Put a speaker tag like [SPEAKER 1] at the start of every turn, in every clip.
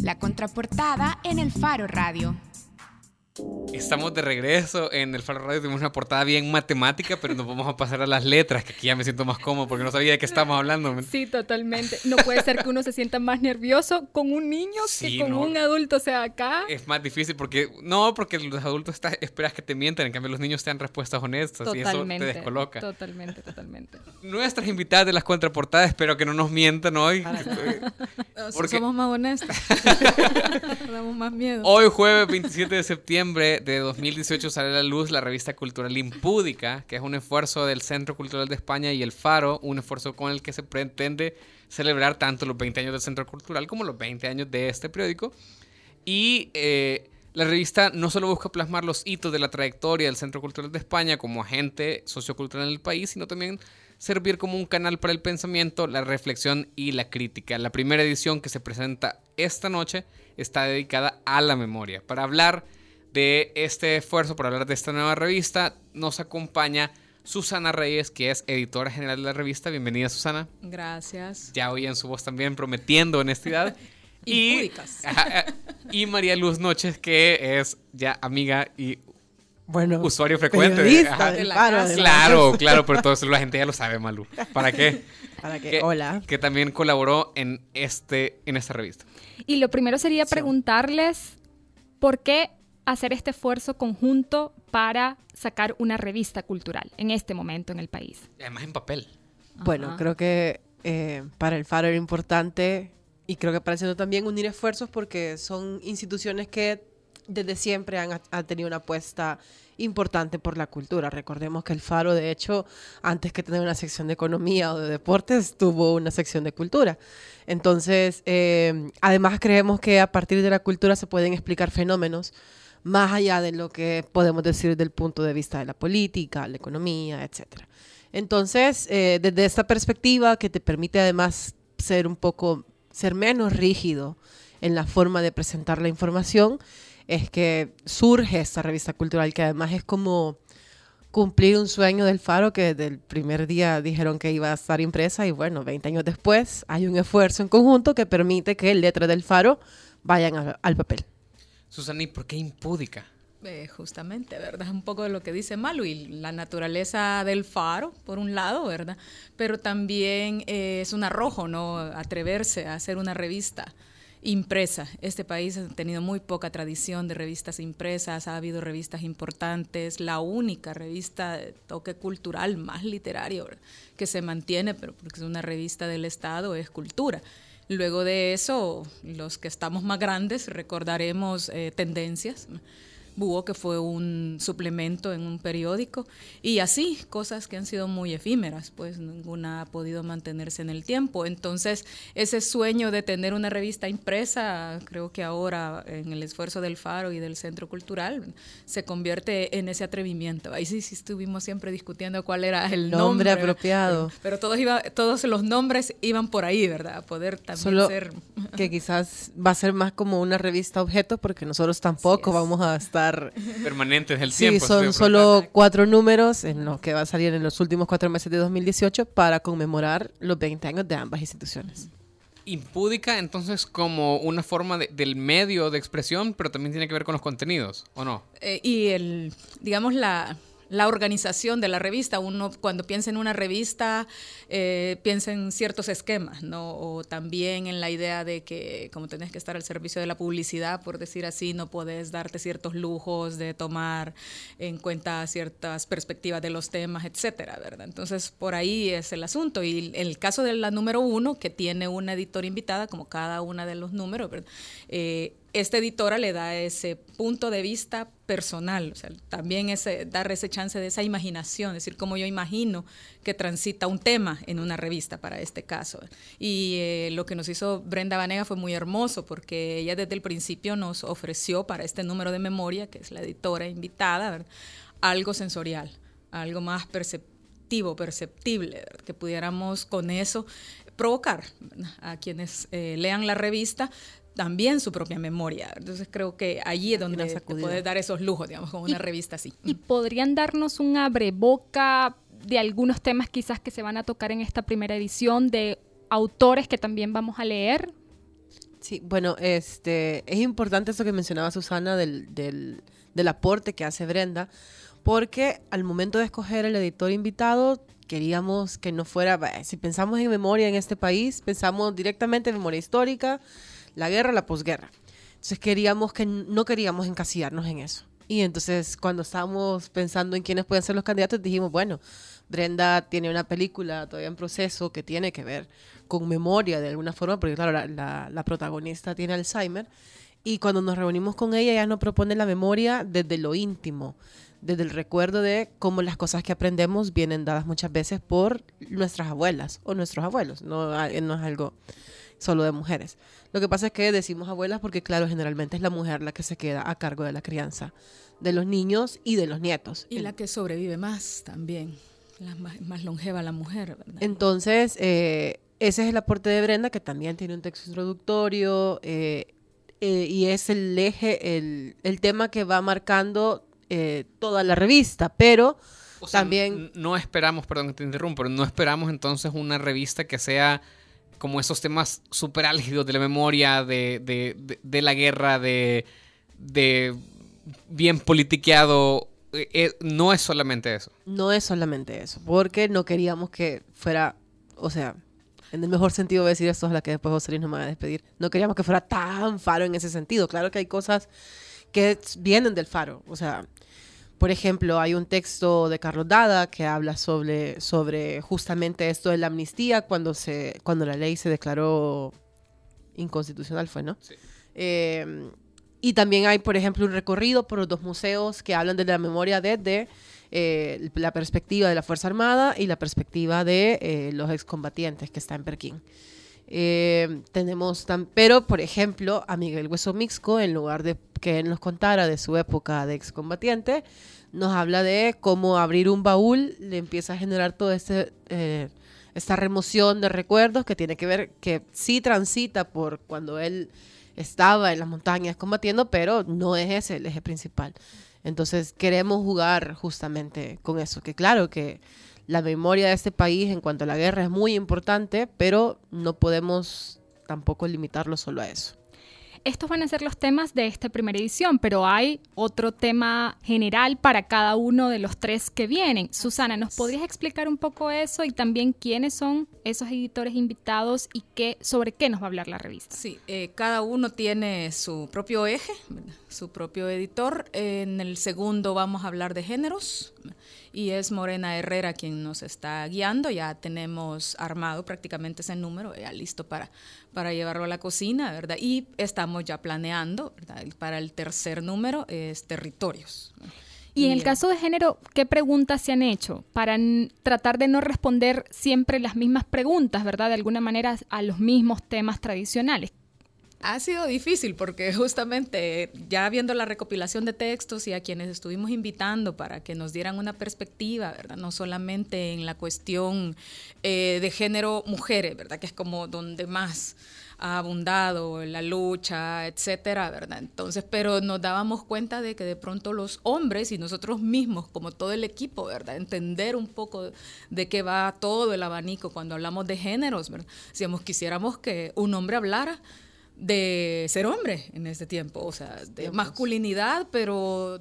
[SPEAKER 1] La contraportada en el Faro Radio.
[SPEAKER 2] Estamos de regreso en el Faro Radio. Tenemos una portada bien matemática, pero nos vamos a pasar a las letras, que aquí ya me siento más cómodo porque no sabía de qué estamos hablando.
[SPEAKER 3] Sí, totalmente. No puede ser que uno se sienta más nervioso con un niño que con un adulto. O sea, acá.
[SPEAKER 2] Es más difícil porque. No, porque los adultos está, esperas que te mientan. En cambio, los niños te dan respuestas honestas totalmente, y eso te descoloca.
[SPEAKER 3] Totalmente, totalmente.
[SPEAKER 2] Nuestras invitadas de las contraportadas, espero que no nos mientan hoy.
[SPEAKER 3] porque... Somos más honestos. Damos más miedo.
[SPEAKER 2] Hoy, jueves 27 de septiembre de 2018 sale a la luz la revista cultural Impúdica, que es un esfuerzo del Centro Cultural de España y el Faro, un esfuerzo con el que se pretende celebrar tanto los 20 años del Centro Cultural como los 20 años de este periódico. Y eh, la revista no solo busca plasmar los hitos de la trayectoria del Centro Cultural de España como agente sociocultural en el país, sino también servir como un canal para el pensamiento, la reflexión y la crítica. La primera edición que se presenta esta noche está dedicada a la memoria. Para hablar de este esfuerzo por hablar de esta nueva revista, nos acompaña Susana Reyes, que es editora general de la revista. Bienvenida, Susana.
[SPEAKER 3] Gracias.
[SPEAKER 2] Ya oían su voz también prometiendo honestidad.
[SPEAKER 3] y,
[SPEAKER 2] y María Luz Noches, que es ya amiga y bueno, usuario frecuente. claro, claro, pero todo eso la gente ya lo sabe, Malu. ¿Para qué?
[SPEAKER 4] Para qué. Hola.
[SPEAKER 2] Que también colaboró en este en esta revista.
[SPEAKER 3] Y lo primero sería preguntarles por qué hacer este esfuerzo conjunto para sacar una revista cultural en este momento en el país.
[SPEAKER 2] además en papel.
[SPEAKER 4] Bueno, creo que eh, para el Faro era importante y creo que para el también unir esfuerzos porque son instituciones que desde siempre han, tenido una apuesta importante por la cultura. Recordemos que el Faro, de hecho, antes que tener una sección de economía o de deportes, tuvo una sección de cultura. Entonces, eh, además creemos que a partir de la cultura se pueden explicar fenómenos más allá de lo que podemos decir desde el punto de vista de la política, la economía, etc. Entonces, eh, desde esta perspectiva que te permite además ser un poco, ser menos rígido en la forma de presentar la información, es que surge esta revista cultural que además es como cumplir un sueño del Faro que desde el primer día dijeron que iba a estar impresa y bueno, 20 años después hay un esfuerzo en conjunto que permite que letras del Faro vayan al papel.
[SPEAKER 2] Susana, ¿y por qué impúdica?
[SPEAKER 3] Eh, justamente, ¿verdad? Un poco de lo que dice Malu y la naturaleza del faro, por un lado, ¿verdad? Pero también eh, es un arrojo, ¿no? Atreverse a hacer una revista impresa. Este país ha tenido muy poca tradición de revistas impresas, ha habido revistas importantes, la única revista de toque cultural más literario que se mantiene, pero porque es una revista del Estado, es cultura. Luego de eso, los que estamos más grandes recordaremos eh, tendencias Búho, que fue un suplemento en un periódico, y así, cosas que han sido muy efímeras, pues ninguna ha podido mantenerse en el tiempo. Entonces, ese sueño de tener una revista impresa, creo que ahora, en el esfuerzo del Faro y del Centro Cultural, se convierte en ese atrevimiento. Ahí sí, sí estuvimos siempre discutiendo cuál era el nombre,
[SPEAKER 4] apropiado.
[SPEAKER 3] Pero, todos, iba, todos los nombres iban por ahí, ¿verdad? Poder también ser...
[SPEAKER 4] Que quizás va a ser más como una revista objeto, porque nosotros tampoco vamos a estar
[SPEAKER 2] Permanentes del tiempo.
[SPEAKER 4] Sí, son solo cuatro números en los que va a salir en los últimos cuatro meses de 2018 para conmemorar los 20 años de ambas instituciones.
[SPEAKER 2] Impúdica entonces como una forma del medio de expresión, pero también tiene que ver con los contenidos, ¿o no?
[SPEAKER 3] Eh, y el, digamos, la, la organización de la revista. Uno cuando piensa en una revista eh, piensa en ciertos esquemas, ¿no? O también en la idea de que como tenés que estar al servicio de la publicidad, por decir así, no puedes darte ciertos lujos de tomar en cuenta ciertas perspectivas de los temas, etcétera, ¿verdad? Entonces por ahí es el asunto. Y el caso de la número uno, que tiene una editora invitada, como cada una de los números, eh, esta editora le da ese punto de vista personal, también ese, dar ese chance de esa imaginación, es decir, cómo yo imagino que transita un tema en una revista para este caso. Y eh, lo que nos hizo Brenda Vanega fue muy hermoso porque ella desde el principio nos ofreció para este número de memoria, que es la editora invitada, algo sensorial, algo más perceptivo, perceptible, que pudiéramos con eso provocar a quienes eh, lean la revista también su propia memoria. Entonces creo que allí es donde se puede dar esos lujos, digamos, con una revista así.
[SPEAKER 5] ¿Y podrían darnos un abreboca de algunos temas quizás que se van a tocar en esta primera edición, de autores que también vamos a leer?
[SPEAKER 4] Sí, bueno, este, es importante eso que mencionaba Susana del, del aporte que hace Brenda, porque al momento de escoger el editor invitado, queríamos que no fuera, si pensamos en memoria en este país, pensamos directamente en memoria histórica, la guerra, la posguerra. Entonces queríamos que no queríamos encasillarnos en eso. Y entonces cuando estábamos pensando en quiénes pueden ser los candidatos, dijimos, bueno, Brenda tiene una película todavía en proceso que tiene que ver con memoria de alguna forma, porque claro, la, protagonista tiene Alzheimer. Y cuando nos reunimos con ella, ella nos propone la memoria desde lo íntimo, desde el recuerdo de cómo las cosas que aprendemos vienen dadas muchas veces por nuestras abuelas o nuestros abuelos. No, no es algo solo de mujeres. Lo que pasa es que decimos abuelas porque, claro, generalmente es la mujer la que se queda a cargo de la crianza de los niños y de los nietos.
[SPEAKER 3] Y la que sobrevive más también, la más, longeva la mujer. ¿verdad?
[SPEAKER 4] Entonces, eh, ese es el aporte de Brenda, que también tiene un texto introductorio eh, eh, y es el eje, el, el, tema que va marcando toda la revista, pero... también
[SPEAKER 2] no esperamos, perdón que te interrumpo, pero no esperamos entonces una revista que sea como esos temas súper álgidos de la memoria, de, la guerra, de, bien politiqueado. Eh, eh, no es solamente eso.
[SPEAKER 4] No es solamente eso, porque no queríamos que fuera, o sea, en el mejor sentido de decir esto es la que después José no me va a despedir. No queríamos que fuera tan faro en ese sentido. Claro que hay cosas que vienen del faro, o sea, por ejemplo, hay un texto de Carlos Dada que habla sobre, sobre justamente esto de la amnistía cuando, se, cuando la ley se declaró inconstitucional, fue, ¿no? Sí. Eh, y también hay, por ejemplo, un recorrido por los dos museos que hablan de la memoria desde eh, la perspectiva de la Fuerza Armada y la perspectiva de eh, los excombatientes que está en Perquín. Tenemos tan, pero, por ejemplo, a Miguel Hueso Mixco, en lugar de que él nos contara de su época de excombatiente, nos habla de cómo abrir un baúl le empieza a generar toda este, eh, esta remoción de recuerdos que tiene que ver, que sí transita por cuando él estaba en las montañas combatiendo, pero no es ese el eje principal. Entonces queremos jugar justamente con eso, que claro que la memoria de este país en cuanto a la guerra es muy importante, pero no podemos tampoco limitarlo solo a eso.
[SPEAKER 5] Estos van a ser los temas de esta primera edición, pero hay otro tema general para cada uno de los tres que vienen. Susana, ¿nos podrías explicar un poco eso y también quiénes son esos editores invitados y qué, sobre qué nos va a hablar la revista?
[SPEAKER 3] Sí, eh, cada uno tiene su propio eje, su propio editor. En el segundo vamos a hablar de géneros y es Morena Herrera quien nos está guiando. Ya tenemos armado prácticamente ese número, ya listo para, para llevarlo a la cocina, ¿verdad? Y estamos ya planeando, ¿verdad? Para el tercer número es territorios.
[SPEAKER 5] Y en el caso de género, ¿qué preguntas se han hecho para tratar de no responder siempre las mismas preguntas, ¿verdad? De alguna manera a los mismos temas tradicionales.
[SPEAKER 3] Ha sido difícil porque justamente ya viendo la recopilación de textos y a quienes estuvimos invitando para que nos dieran una perspectiva, ¿verdad? No solamente en la cuestión eh, de género mujeres, ¿verdad? Que es como donde más ha abundado la lucha, etcétera, ¿verdad? Entonces, pero nos dábamos cuenta de que de pronto los hombres y nosotros mismos, como todo el equipo, ¿verdad? Entender un poco de qué va todo el abanico cuando hablamos de géneros, ¿verdad? Si quisiéramos que un hombre hablara, de ser hombre en este tiempo, o sea, de masculinidad, pero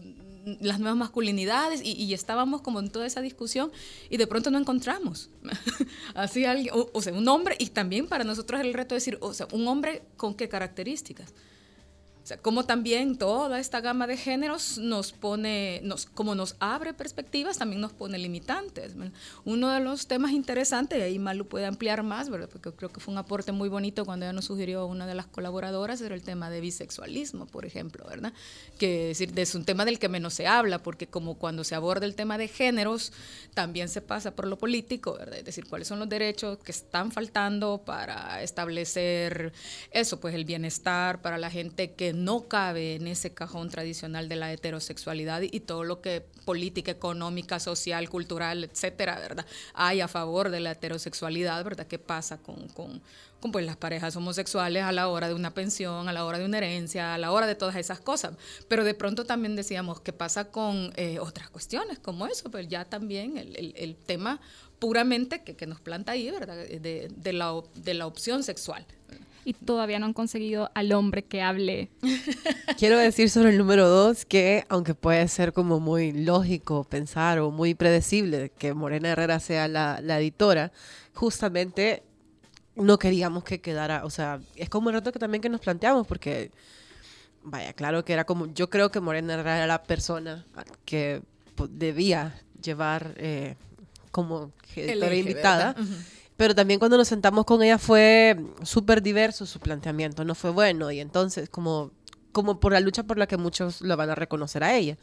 [SPEAKER 3] las nuevas masculinidades y, estábamos como en toda esa discusión y de pronto no encontramos así alguien, o, sea, un hombre y también para nosotros el reto de decir, o sea, un hombre con qué características. O sea, como también toda esta gama de géneros nos pone, nos, como nos abre perspectivas, también nos pone limitantes. Uno de los temas interesantes, y ahí Malu puede ampliar más, ¿verdad? porque creo que fue un aporte muy bonito cuando ella nos sugirió una de las colaboradoras, era el tema de bisexualismo, por ejemplo, ¿verdad? Que es, decir, es un tema del que menos se habla, porque como cuando se aborda el tema de géneros, también se pasa por lo político, ¿verdad? Es decir, cuáles son los derechos que están faltando para establecer eso, pues el bienestar para la gente que no cabe en ese cajón tradicional de la heterosexualidad y todo lo que política, económica, social, cultural, etcétera, ¿verdad? Hay a favor de la heterosexualidad, ¿verdad? ¿Qué pasa con, con, con pues, las parejas homosexuales a la hora de una pensión, a la hora de una herencia, a la hora de todas esas cosas? Pero de pronto también decíamos, ¿qué pasa con eh, otras cuestiones como eso? Pues ya también el, el, tema puramente que, que, nos planta ahí, ¿verdad? De, de, la, de la opción sexual
[SPEAKER 5] y todavía no han conseguido al hombre que hable.
[SPEAKER 4] Quiero decir sobre el número dos que, aunque puede ser como muy lógico pensar o muy predecible que Morena Herrera sea la, la editora, justamente no queríamos que quedara, o sea, es como el reto que también que nos planteamos, porque, vaya, claro que era como, yo creo que Morena Herrera era la persona que debía llevar eh, como editora invitada. Uh -huh pero también cuando nos sentamos con ella fue súper diverso su planteamiento, no fue bueno y entonces como, como por la lucha por la que muchos lo van a reconocer a ella.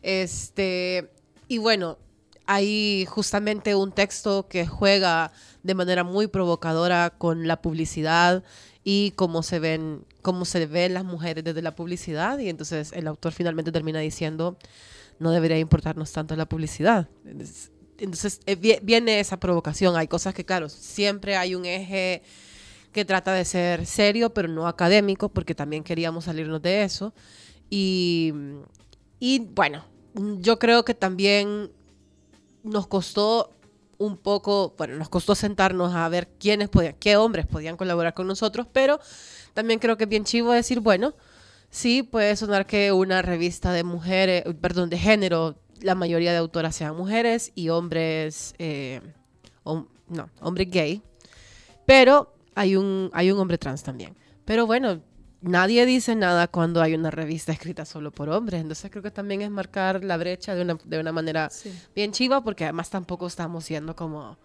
[SPEAKER 4] Este, y bueno, hay justamente un texto que juega de manera muy provocadora con la publicidad y cómo se ven cómo se ven las mujeres desde la publicidad y entonces el autor finalmente termina diciendo no debería importarnos tanto la publicidad. Entonces eh, viene esa provocación. Hay cosas que, claro, siempre hay un eje que trata de ser serio, pero no académico, porque también queríamos salirnos de eso. Y, y bueno, yo creo que también nos costó un poco, bueno, nos costó sentarnos a ver quiénes podían, qué hombres podían colaborar con nosotros, pero también creo que es bien chivo decir, bueno, sí puede sonar que una revista de mujeres, perdón, de género la mayoría de autoras sean mujeres y hombres, eh, hom no, hombres gay, pero hay un, hay un hombre trans también. Pero bueno, nadie dice nada cuando hay una revista escrita solo por hombres, entonces creo que también es marcar la brecha de una, de una manera sí. bien chiva, porque además tampoco estamos siendo como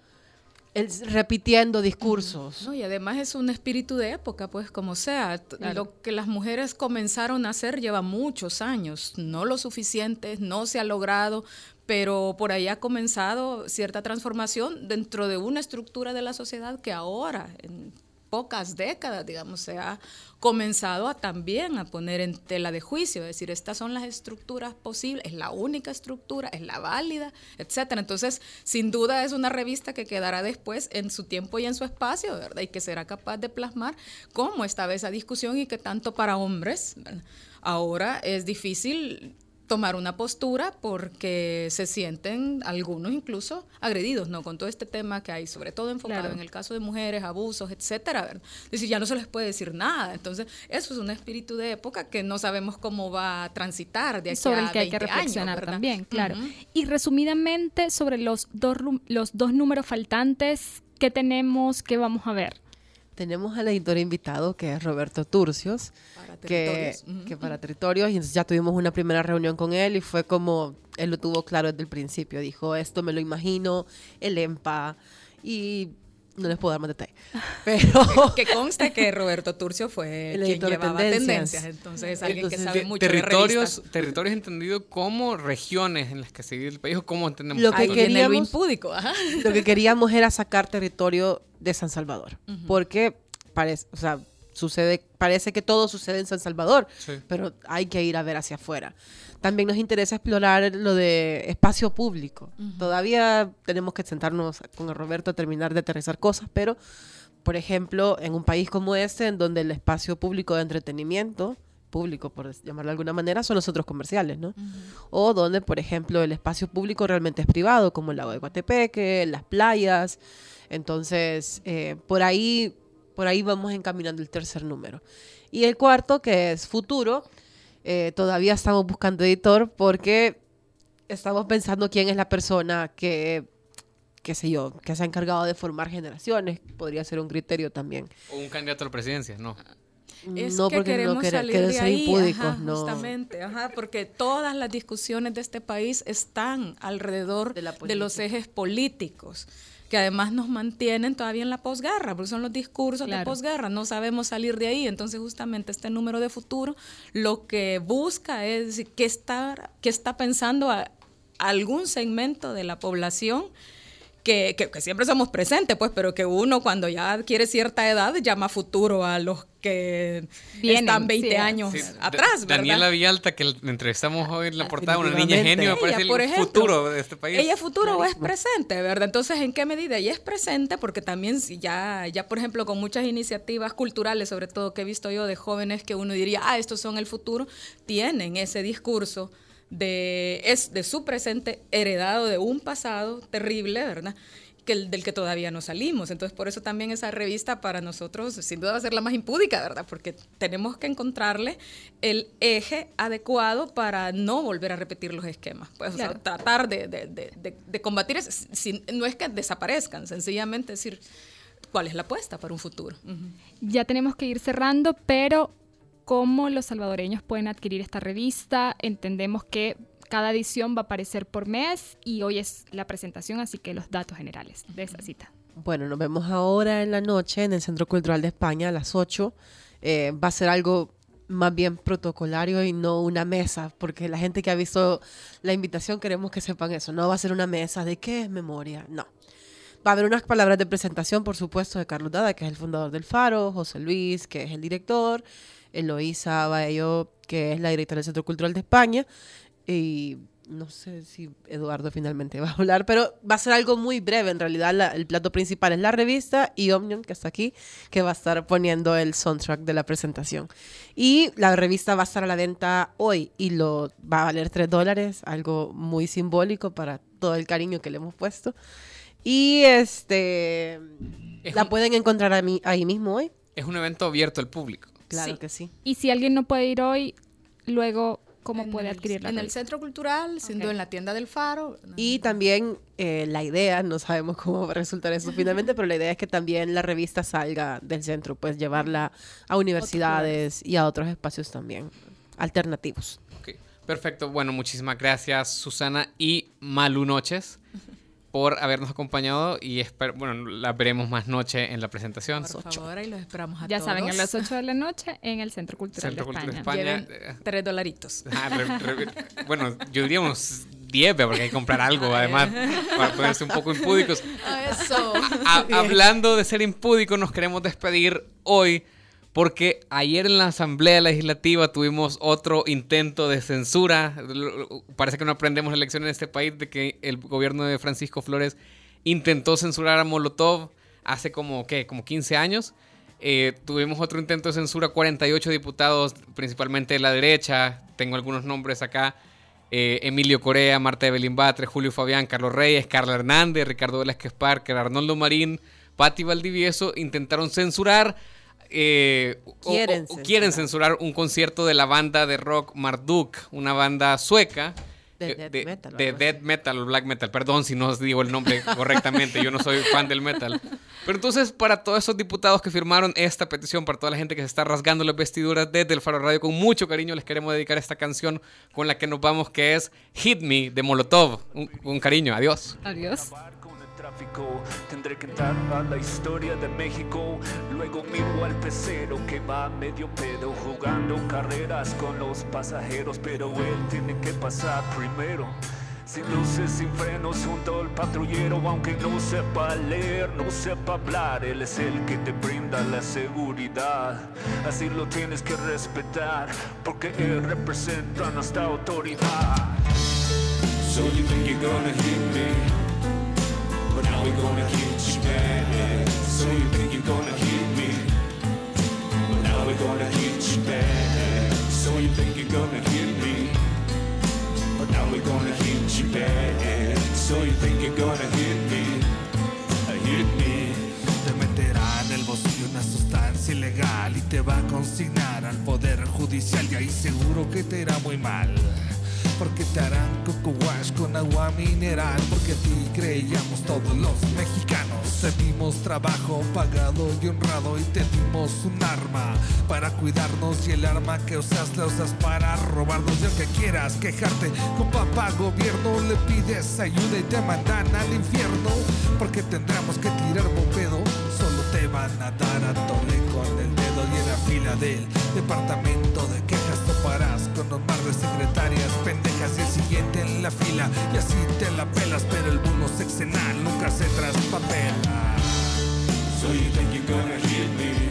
[SPEAKER 4] el, repitiendo discursos.
[SPEAKER 3] No, y además es un espíritu de época, pues como sea. Claro. Lo que las mujeres comenzaron a hacer lleva muchos años, no lo suficiente, no se ha logrado, pero por ahí ha comenzado cierta transformación dentro de una estructura de la sociedad que ahora, en pocas décadas, digamos, se ha comenzado a también a poner en tela de juicio, es decir, estas son las estructuras posibles, es la única estructura, es la válida, etcétera. Entonces, sin duda es una revista que quedará después en su tiempo y en su espacio, ¿verdad? Y que será capaz de plasmar cómo estaba esa discusión y que tanto para hombres, ¿verdad? ahora es difícil tomar una postura porque se sienten algunos incluso agredidos, ¿no? Con todo este tema que hay, sobre todo enfocado claro. en el caso de mujeres, abusos, etcétera. decir, ya no se les puede decir nada. Entonces, eso es un espíritu de época que no sabemos cómo va a transitar de aquí
[SPEAKER 5] sobre
[SPEAKER 3] a
[SPEAKER 5] el que hay que reflexionar
[SPEAKER 3] años,
[SPEAKER 5] también, claro. Uh -huh. Y resumidamente sobre los dos los dos números faltantes que tenemos, que vamos a ver.
[SPEAKER 4] Tenemos al editor invitado, que es Roberto Turcios,
[SPEAKER 3] para
[SPEAKER 4] que,
[SPEAKER 3] uh -huh.
[SPEAKER 4] que para territorios, y entonces ya tuvimos una primera reunión con él y fue como, él lo tuvo claro desde el principio, dijo, esto me lo imagino, el EMPA, y no les puedo dar más detalles. Pero
[SPEAKER 3] que conste que Roberto Turcio fue el quien llevaba tendencias. tendencias. Entonces es alguien Entonces, que sabe mucho
[SPEAKER 2] territorios,
[SPEAKER 3] de
[SPEAKER 2] territorios entendido como regiones en las que se vive el país o como entendemos
[SPEAKER 4] lo que queríamos,
[SPEAKER 3] lo impúdico. Ajá.
[SPEAKER 4] Lo que queríamos era sacar territorio de San Salvador, uh -huh. porque parece, o sea, sucede, parece que todo sucede en San Salvador, sí. pero hay que ir a ver hacia afuera. También nos interesa explorar lo de espacio público. Uh -huh. Todavía tenemos que sentarnos con el Roberto a terminar de aterrizar cosas, pero, por ejemplo, en un país como este, en donde el espacio público de entretenimiento, público, por llamarlo de alguna manera, son los centros comerciales, ¿no? Uh -huh. O donde, por ejemplo, el espacio público realmente es privado, como el lago de Guatepeque, las playas. Entonces, eh, por ahí por ahí vamos encaminando el tercer número. Y el cuarto, que es futuro, eh, todavía estamos buscando editor porque estamos pensando quién es la persona que, qué sé yo, que se ha encargado de formar generaciones. Podría ser un criterio también.
[SPEAKER 2] O un candidato a la presidencia, ¿no?
[SPEAKER 3] Es
[SPEAKER 4] no
[SPEAKER 3] que
[SPEAKER 4] porque
[SPEAKER 3] queremos
[SPEAKER 4] no querer,
[SPEAKER 3] salir
[SPEAKER 4] querer
[SPEAKER 3] de
[SPEAKER 4] ser
[SPEAKER 3] ahí,
[SPEAKER 4] impúdicos,
[SPEAKER 3] ajá,
[SPEAKER 4] no.
[SPEAKER 3] justamente, ajá, porque todas las discusiones de este país están alrededor
[SPEAKER 4] De
[SPEAKER 3] los ejes políticos, que además nos mantienen todavía en la posguerra, porque son los discursos de posguerra, no sabemos salir de ahí, entonces justamente este número de futuro lo que busca es qué está, qué está pensando a- algún segmento de la población que, que- que siempre somos presentes, pues, pero que uno cuando ya adquiere cierta edad llama futuro a los que
[SPEAKER 5] Vienen,
[SPEAKER 3] están 20
[SPEAKER 5] sí.
[SPEAKER 3] años
[SPEAKER 2] Sí,
[SPEAKER 3] atrás.
[SPEAKER 2] Daniela Villalta, que entrevistamos hoy en la portada, una niña genio, me parece
[SPEAKER 3] Ella,
[SPEAKER 2] el
[SPEAKER 3] ejemplo,
[SPEAKER 2] futuro de este país.
[SPEAKER 3] Ella es futuro o es presente, ¿verdad? Entonces, ¿en qué medida? Ella es presente porque también si ya, ya, por ejemplo, con muchas iniciativas culturales, sobre todo que he visto yo de jóvenes que uno diría, ah, estos son el futuro, tienen ese discurso de, es de su presente heredado de un pasado terrible, ¿verdad? Que el- del que todavía no salimos. Entonces, por eso también esa revista para nosotros, sin duda, va a ser la más impúdica, ¿verdad? Porque tenemos que encontrarle el eje adecuado para no volver a repetir los esquemas. Pues, o sea,
[SPEAKER 5] Claro.
[SPEAKER 3] tratar de, de- de- de- combatir, es- sin- no es que desaparezcan, sencillamente decir cuál es la apuesta para un futuro.
[SPEAKER 5] Ya tenemos que ir cerrando, pero ¿cómo los salvadoreños pueden adquirir esta revista? Entendemos que cada edición va a aparecer por mes y hoy es la presentación, así que los datos generales de esa cita.
[SPEAKER 4] Bueno, nos vemos ahora en la noche en el Centro Cultural de España a las 8. Eh, va a ser algo más bien protocolario y no una mesa, porque la gente que ha visto la invitación queremos que sepan eso. No va a ser una mesa de qué es memoria, no. Va a haber unas palabras de presentación, por supuesto, de Carlos Dada, que es el fundador del Faro, José Luis, que es el director, Eloísa Baello, que es la directora del Centro Cultural de España, y no sé si Eduardo finalmente va a hablar, pero va a ser algo muy breve. En realidad, la- el plato principal es la revista y Omnium, que está aquí, que va a estar poniendo el soundtrack de la presentación. Y la revista va a estar a la venta hoy y lo va a valer 3 dólares, algo muy simbólico para todo el cariño que le hemos puesto. Y este
[SPEAKER 2] Es
[SPEAKER 4] la
[SPEAKER 2] un-
[SPEAKER 4] pueden encontrar a mí- ahí mismo hoy.
[SPEAKER 2] Es un evento abierto al público.
[SPEAKER 4] Claro
[SPEAKER 3] Sí.
[SPEAKER 4] que sí.
[SPEAKER 5] Y si alguien no puede ir hoy, luego, ¿cómo
[SPEAKER 3] En
[SPEAKER 5] puede
[SPEAKER 3] el-
[SPEAKER 5] adquirir la
[SPEAKER 3] En el? Centro Cultural, siendo
[SPEAKER 5] Ok.
[SPEAKER 3] en la tienda del Faro.
[SPEAKER 4] Y también eh, la idea, no sabemos cómo va a resultar eso finalmente, pero la idea es que también la revista salga del centro, pues llevarla a universidades y a otros espacios también alternativos.
[SPEAKER 2] Ok, Perfecto. Bueno, muchísimas gracias, Susana y Malu Noches, por habernos acompañado y espero, bueno, la veremos más noche en la presentación.
[SPEAKER 3] Por favor, ahí los esperamos a
[SPEAKER 5] Ya
[SPEAKER 3] todos.
[SPEAKER 5] saben, a las 8 de la noche en el Centro Cultural
[SPEAKER 2] Centro
[SPEAKER 5] de
[SPEAKER 2] Cultural
[SPEAKER 5] España.
[SPEAKER 2] de
[SPEAKER 3] Lleven
[SPEAKER 2] España, eh.
[SPEAKER 3] tres dolaritos.
[SPEAKER 2] Ah, re- re- bueno, yo diría unos 10, porque hay que comprar algo, además, para ponerse un poco impúdicos.
[SPEAKER 3] Eso.
[SPEAKER 2] Ha- hablando de ser impúdicos, nos queremos despedir hoy porque ayer en la Asamblea Legislativa tuvimos otro intento de censura. Parece que no aprendemos la lección en este país de que el gobierno de Francisco Flores intentó censurar a Molotov hace como, ¿qué? Como 15 años. Eh, tuvimos otro intento de censura, 48 diputados, principalmente de la derecha. Tengo algunos nombres acá. Eh, Emilio Corea, Marta Evelyn Batre, Julio Fabián, Carlos Reyes, Carla Hernández, Ricardo Velázquez Parker, Arnoldo Marín, Patti Valdivieso intentaron censurar. Eh, o-
[SPEAKER 4] Quieren
[SPEAKER 2] o
[SPEAKER 4] censurar.
[SPEAKER 2] quieren censurar un concierto de la banda de rock Marduk, una banda sueca.
[SPEAKER 4] De
[SPEAKER 2] eh,
[SPEAKER 4] death metal o
[SPEAKER 2] de death metal o black metal. Perdón si no os digo el nombre correctamente, yo no soy fan del metal. Pero entonces, para todos esos diputados que firmaron esta petición, para toda la gente que se está rasgando las vestiduras desde el Faro Radio, con mucho cariño les queremos dedicar esta canción con la que nos vamos, que es Hit Me de Molotov. Un, un cariño, adiós.
[SPEAKER 5] Adiós.
[SPEAKER 6] Tendré que entrar a la historia de México. Luego miro al pecero que va medio pedo jugando carreras con los pasajeros. Pero él tiene que pasar primero. Sin luces, sin frenos, junto al patrullero, aunque no sepa leer, no sepa hablar, él es el que te brinda la seguridad. Así lo tienes que respetar, porque él representa nuestra autoridad. So you think you're gonna hit me? We're gonna hit you back. So you think you're gonna hit me? But now we're gonna hit you back. So you think you're gonna hit me? But now we're gonna hit you back. So you think you're gonna hit me? Hit me.
[SPEAKER 7] Te meterá en el bolsillo una sustancia ilegal y te va a consignar al poder judicial y ahí seguro que te irá muy mal. Porque te harán coco wash con agua mineral, porque a ti creíamos todos los mexicanos. Te dimos trabajo pagado y honrado y te dimos un arma para cuidarnos y el arma que usas la usas para robarnos. Y aunque quieras quejarte con papá gobierno, le pides ayuda y te mandan al infierno, porque tendremos que tirar bopedo. Solo te van a dar a tole con el dedo y en la fila del departamento de quejas toparás con un mar de secretarias pendejas y el siguiente en la fila y así te la pelas, pero el bono sexenal nunca se traspapela.
[SPEAKER 8] So you think you're gonna hit me,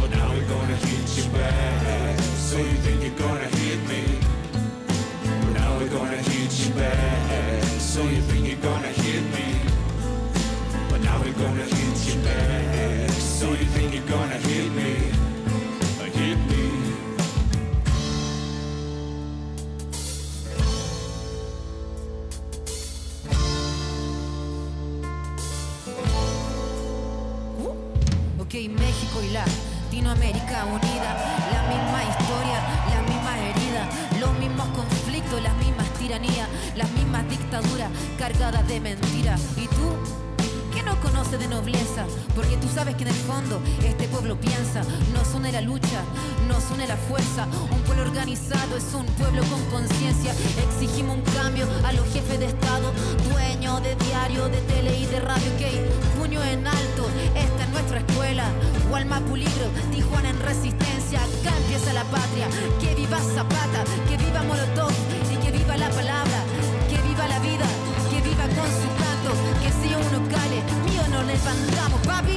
[SPEAKER 8] but now we're gonna hit you back. So you think you're gonna hit me, but now we're gonna hit you back. So you think you're gonna hit me, but now we're gonna hit you back. So you think you're gonna hit me,
[SPEAKER 9] Latinoamérica unida, la misma historia, la misma herida, los mismos conflictos, las mismas tiranías, las mismas dictaduras cargadas de mentiras. ¿Y tú? ¿Qué no conoce de nobleza? Porque tú sabes que en el fondo este pueblo piensa, nos une la lucha, nos une la fuerza. Un pueblo organizado es un pueblo con conciencia. Exigimos un cambio a los jefes de Estado, dueños de diario, de tele y de radio. Que puño en alto, es nuestra escuela. Gualma Puligro, Tijuana en resistencia. Acá empieza la patria. Que viva Zapata, que viva Molotov y que viva la palabra. Que viva la vida, que viva con su canto. Que si uno cale, mío nos levantamos, papi.